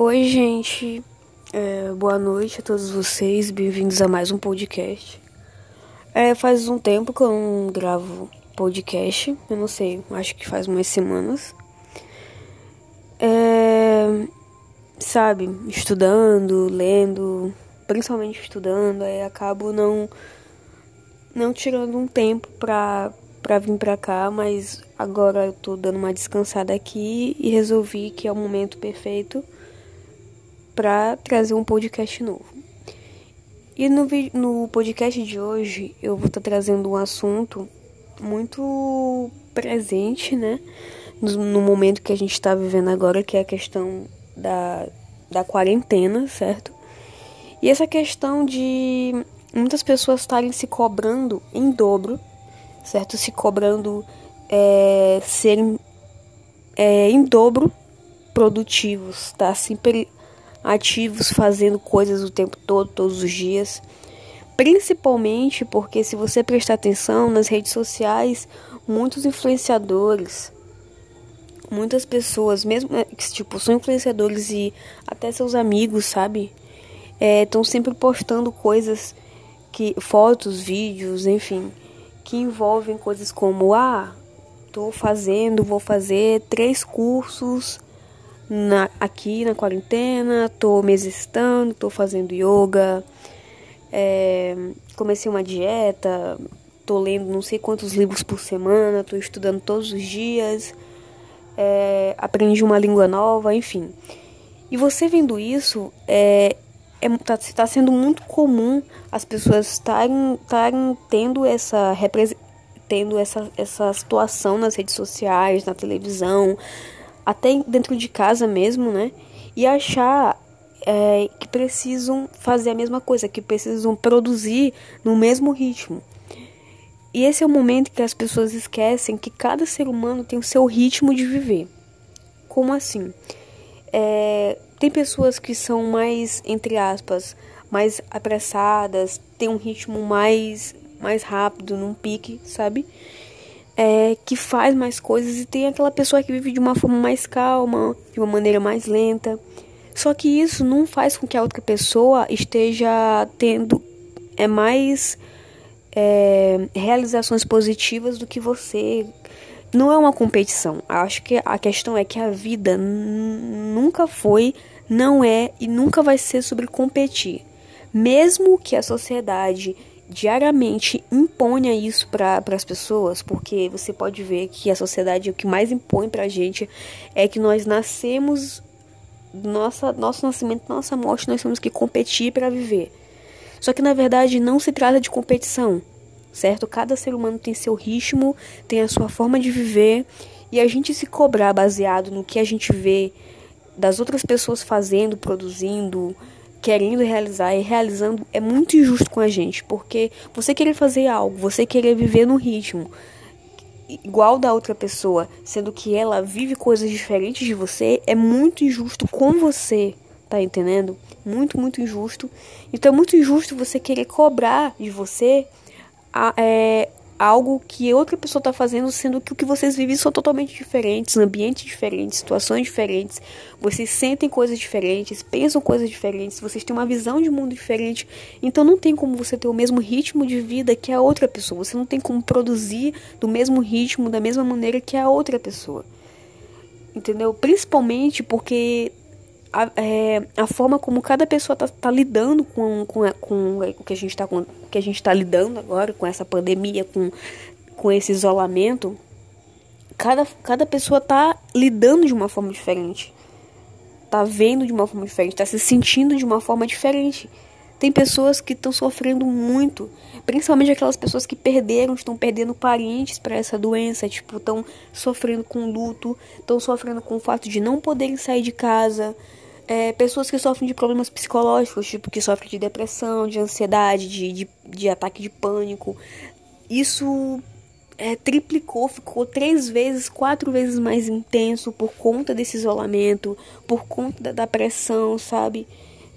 Oi, gente. É, boa noite a todos vocês. Bem-vindos a mais um podcast. É, faz um tempo que eu não gravo podcast. Eu não sei, acho que faz umas semanas. É, sabe, estudando, lendo, principalmente estudando, aí acabo não não tirando um tempo pra, pra vir pra cá, mas agora eu tô dando uma descansada aqui e resolvi que é o momento perfeito para trazer um podcast novo. E no, no podcast de hoje eu vou estar tá trazendo um assunto muito presente, né? No, no momento que a gente está vivendo agora, que é a questão da, da quarentena, certo? E essa questão de muitas pessoas estarem se cobrando em dobro, certo? Se cobrando é, serem é, em dobro produtivos, tá? Sempre ativos fazendo coisas o tempo todo, todos os dias. Principalmente porque se você prestar atenção nas redes sociais, muitos influenciadores, muitas pessoas, mesmo é, que tipo são influenciadores e até seus amigos, sabe, estão é, sempre postando coisas que fotos, vídeos, enfim, que envolvem coisas como ah, tô fazendo, vou fazer três cursos na, aqui na quarentena, tô me exercitando, tô fazendo yoga, é, comecei uma dieta, tô lendo não sei quantos livros por semana, tô estudando todos os dias, é, aprendi uma língua nova, enfim. E você vendo isso, é, é, tá, tá sendo muito comum as pessoas estarem tendo essa tendo essa, essa situação nas redes sociais, na televisão, até dentro de casa mesmo, né? E achar é, que precisam fazer a mesma coisa, que precisam produzir no mesmo ritmo. E esse é o momento que as pessoas esquecem que cada ser humano tem o seu ritmo de viver. Como assim? É, tem pessoas que são mais, entre aspas, mais apressadas, tem um ritmo mais, mais rápido, num pique, sabe? É, que faz mais coisas e tem aquela pessoa que vive de uma forma mais calma, de uma maneira mais lenta. Só que isso não faz com que a outra pessoa esteja tendo é mais é, realizações positivas do que você. Não é uma competição. Acho que a questão é que a vida nunca foi, não é e nunca vai ser sobre competir. Mesmo que a sociedade diariamente imponha isso para as pessoas, porque você pode ver que a sociedade o que mais impõe para a gente é que nós nascemos, nossa, nosso nascimento, nossa morte, nós temos que competir para viver. Só que na verdade não se trata de competição, certo? Cada ser humano tem seu ritmo, tem a sua forma de viver, e a gente se cobrar baseado no que a gente vê das outras pessoas fazendo, produzindo, querendo realizar e realizando é muito injusto com a gente, porque você querer fazer algo, você querer viver no ritmo igual da outra pessoa, sendo que ela vive coisas diferentes de você, é muito injusto com você, tá entendendo? Muito, muito injusto. Então é muito injusto você querer cobrar de você a, é, algo que outra pessoa está fazendo, sendo que o que vocês vivem são totalmente diferentes, ambientes diferentes, situações diferentes, vocês sentem coisas diferentes, pensam coisas diferentes, vocês têm uma visão de mundo diferente, então não tem como você ter o mesmo ritmo de vida que a outra pessoa, você não tem como produzir do mesmo ritmo, da mesma maneira que a outra pessoa. Entendeu? Principalmente porque a, é, a forma como cada pessoa está tá lidando com, com, com o que a gente está está lidando agora com essa pandemia, com, com esse isolamento, cada, cada pessoa está lidando de uma forma diferente, está vendo de uma forma diferente, está se sentindo de uma forma diferente. Tem pessoas que estão sofrendo muito, principalmente aquelas pessoas que perderam, estão perdendo parentes para essa doença, tipo, estão sofrendo com luto, estão sofrendo com o fato de não poderem sair de casa, é, pessoas que sofrem de problemas psicológicos, tipo que sofrem de depressão, de ansiedade, de, de, de ataque de pânico. Isso é, triplicou, ficou três vezes, quatro vezes mais intenso por conta desse isolamento, por conta da, da pressão, sabe?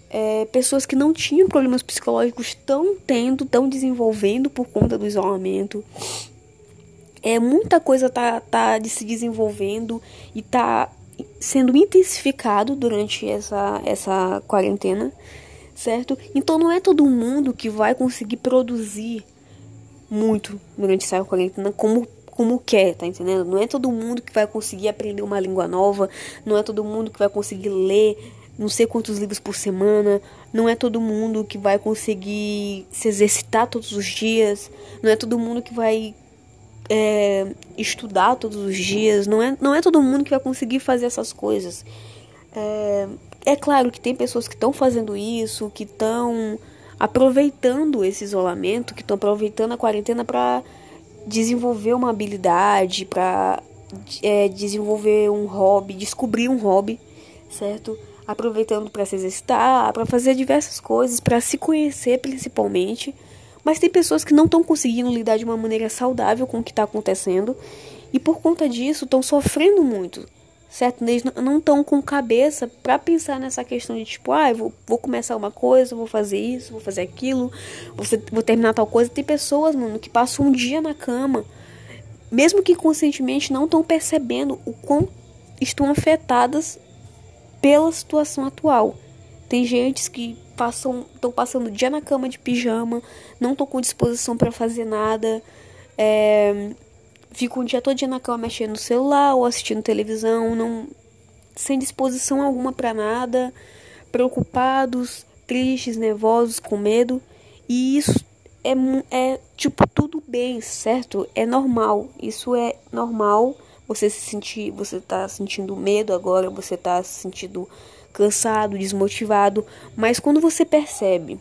É, pessoas que não tinham problemas psicológicos estão tendo, estão desenvolvendo por conta do isolamento. É, muita coisa tá, tá de se desenvolvendo e tá sendo intensificado durante essa, essa quarentena, certo? Então não é todo mundo que vai conseguir produzir muito durante essa quarentena como como quer, tá entendendo? Não é todo mundo que vai conseguir aprender uma língua nova, não é todo mundo que vai conseguir ler não sei quantos livros por semana, não é todo mundo que vai conseguir se exercitar todos os dias, não é todo mundo que vai é, estudar todos os dias, não é, não é todo mundo que vai conseguir fazer essas coisas. É, é claro que tem pessoas que estão fazendo isso, que estão aproveitando esse isolamento, que estão aproveitando a quarentena para desenvolver uma habilidade, para é, desenvolver um hobby, descobrir um hobby, certo? Aproveitando para se exercitar, para fazer diversas coisas, para se conhecer principalmente. Mas tem pessoas que não estão conseguindo lidar de uma maneira saudável com o que está acontecendo e por conta disso estão sofrendo muito, certo? Eles não estão com cabeça para pensar nessa questão de tipo, ah, vou, vou começar uma coisa, vou fazer isso, vou fazer aquilo, vou, vou terminar tal coisa. Tem pessoas, mano, que passam um dia na cama, mesmo que conscientemente não estão percebendo o quão estão afetadas pela situação atual. Tem gente que passam, estão passando o dia na cama de pijama, não estão com disposição para fazer nada, é, ficam o dia todo dia na cama mexendo no celular ou assistindo televisão, não sem disposição alguma para nada, preocupados, tristes, nervosos, com medo. E isso é, é tipo tudo bem, certo? É normal. Isso é normal. Você se sentir, você tá sentindo medo agora, você tá se sentindo cansado, desmotivado, mas quando você percebe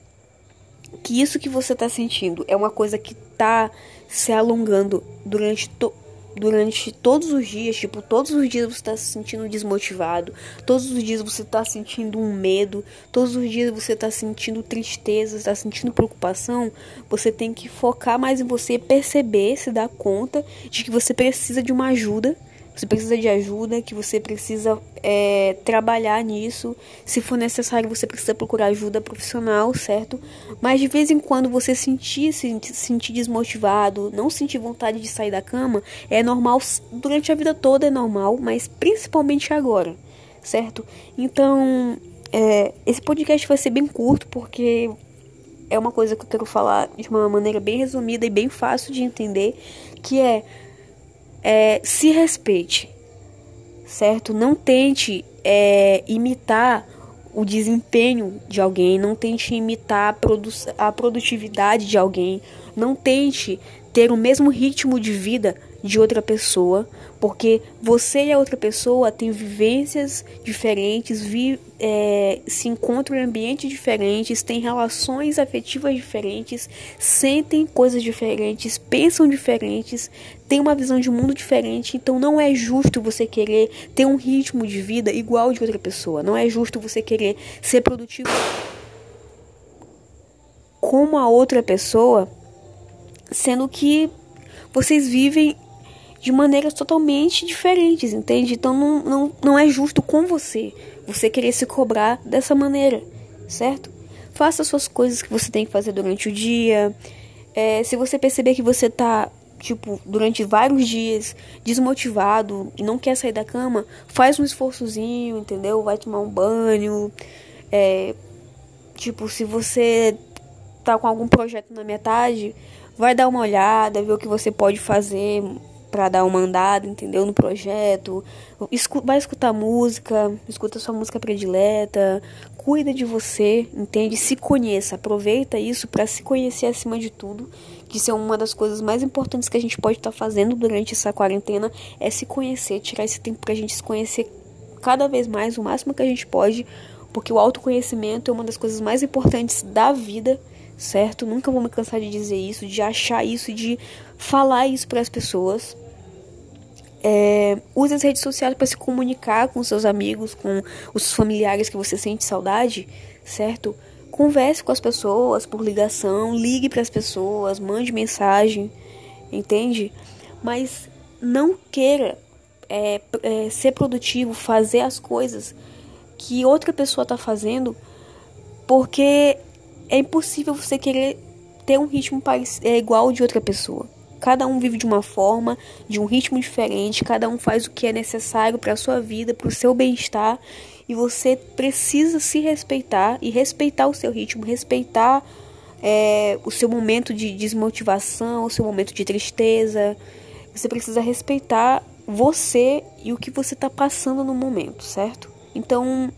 que isso que você está sentindo é uma coisa que está se alongando durante, to durante todos os dias, tipo, todos os dias você está se sentindo desmotivado, todos os dias você está sentindo um medo, todos os dias você está sentindo tristeza, está sentindo preocupação, você tem que focar mais em você, perceber, se dar conta de que você precisa de uma ajuda você precisa de ajuda, que você precisa é, trabalhar nisso. Se for necessário, você precisa procurar ajuda profissional, certo? Mas de vez em quando você sentir, se sentir desmotivado, não sentir vontade de sair da cama, é normal durante a vida toda, é normal, mas principalmente agora, certo? Então, é, esse podcast vai ser bem curto porque é uma coisa que eu quero falar de uma maneira bem resumida e bem fácil de entender, que é é, se respeite, certo? Não tente é, imitar o desempenho de alguém, não tente imitar a, produ a produtividade de alguém, não tente ter o mesmo ritmo de vida de outra pessoa, porque você e a outra pessoa têm vivências diferentes, vi, é, se encontram em ambientes diferentes, têm relações afetivas diferentes, sentem coisas diferentes, pensam diferentes, têm uma visão de mundo diferente. Então não é justo você querer ter um ritmo de vida igual de outra pessoa. Não é justo você querer ser produtivo como a outra pessoa, sendo que vocês vivem de maneiras totalmente diferentes, entende? Então não, não, não é justo com você você querer se cobrar dessa maneira, certo? Faça suas coisas que você tem que fazer durante o dia. É, se você perceber que você tá, tipo, durante vários dias desmotivado e não quer sair da cama, faz um esforçozinho, entendeu? Vai tomar um banho. É, tipo, se você tá com algum projeto na metade, vai dar uma olhada, ver o que você pode fazer para dar uma andada, entendeu? No projeto. Escu vai escutar música, escuta sua música predileta, cuida de você, entende? Se conheça, aproveita isso para se conhecer acima de tudo. Que isso é uma das coisas mais importantes que a gente pode estar tá fazendo durante essa quarentena, é se conhecer, tirar esse tempo pra gente se conhecer cada vez mais, o máximo que a gente pode, porque o autoconhecimento é uma das coisas mais importantes da vida certo? Nunca vou me cansar de dizer isso, de achar isso, de falar isso para as pessoas. É, use as redes sociais para se comunicar com seus amigos, com os familiares que você sente saudade, certo? Converse com as pessoas por ligação, ligue para as pessoas, mande mensagem, entende? Mas não queira é, é, ser produtivo, fazer as coisas que outra pessoa está fazendo, porque é impossível você querer ter um ritmo é, igual de outra pessoa, cada um vive de uma forma, de um ritmo diferente, cada um faz o que é necessário para a sua vida, para o seu bem-estar, e você precisa se respeitar e respeitar o seu ritmo, respeitar é, o seu momento de desmotivação, o seu momento de tristeza. Você precisa respeitar você e o que você está passando no momento, certo? Então,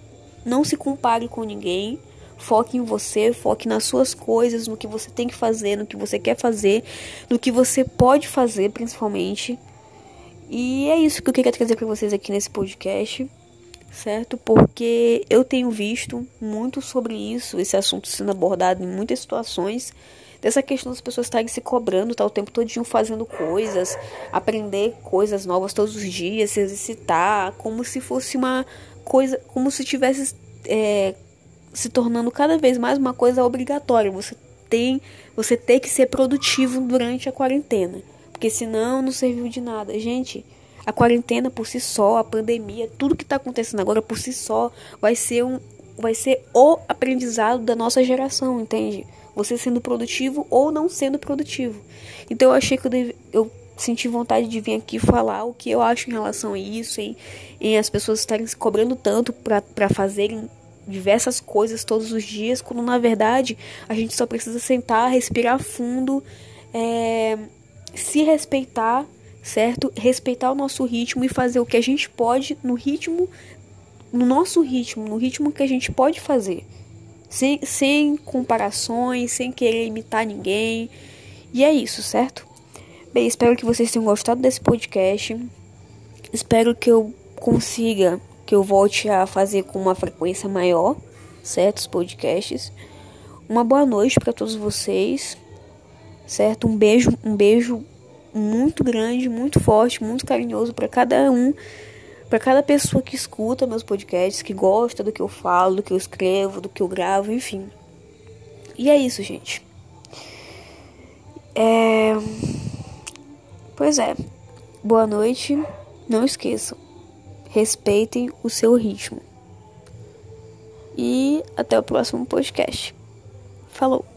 não se compare com ninguém. Foque em você, foque nas suas coisas, no que você tem que fazer, no que você quer fazer, no que você pode fazer, principalmente. E é isso que eu queria trazer para vocês aqui nesse podcast, certo? Porque eu tenho visto muito sobre isso, esse assunto sendo abordado em muitas situações dessa questão das pessoas estarem se cobrando, tá o tempo todinho fazendo coisas, aprender coisas novas todos os dias, se exercitar, como se fosse uma coisa, como se tivesse é, se tornando cada vez mais uma coisa obrigatória. Você tem, você tem que ser produtivo durante a quarentena, porque senão não serviu de nada, gente. A quarentena por si só, a pandemia, tudo que está acontecendo agora por si só vai ser um, vai ser o aprendizado da nossa geração, entende? Você sendo produtivo ou não sendo produtivo. Então eu achei que eu, deve, eu senti vontade de vir aqui falar o que eu acho em relação a isso, em, em as pessoas estarem se cobrando tanto para fazerem diversas coisas todos os dias, quando na verdade a gente só precisa sentar, respirar fundo, é, se respeitar, certo? Respeitar o nosso ritmo e fazer o que a gente pode no ritmo, no nosso ritmo, no ritmo que a gente pode fazer sem, sem comparações, sem querer imitar ninguém. E é isso, certo? Bem, espero que vocês tenham gostado desse podcast. Espero que eu consiga, que eu volte a fazer com uma frequência maior, certo? Os podcasts. Uma boa noite para todos vocês, certo? Um beijo, um beijo muito grande, muito forte, muito carinhoso para cada um para cada pessoa que escuta meus podcasts, que gosta do que eu falo, do que eu escrevo, do que eu gravo, enfim. E é isso, gente. É... Pois é. Boa noite. Não esqueçam. Respeitem o seu ritmo. E até o próximo podcast. Falou!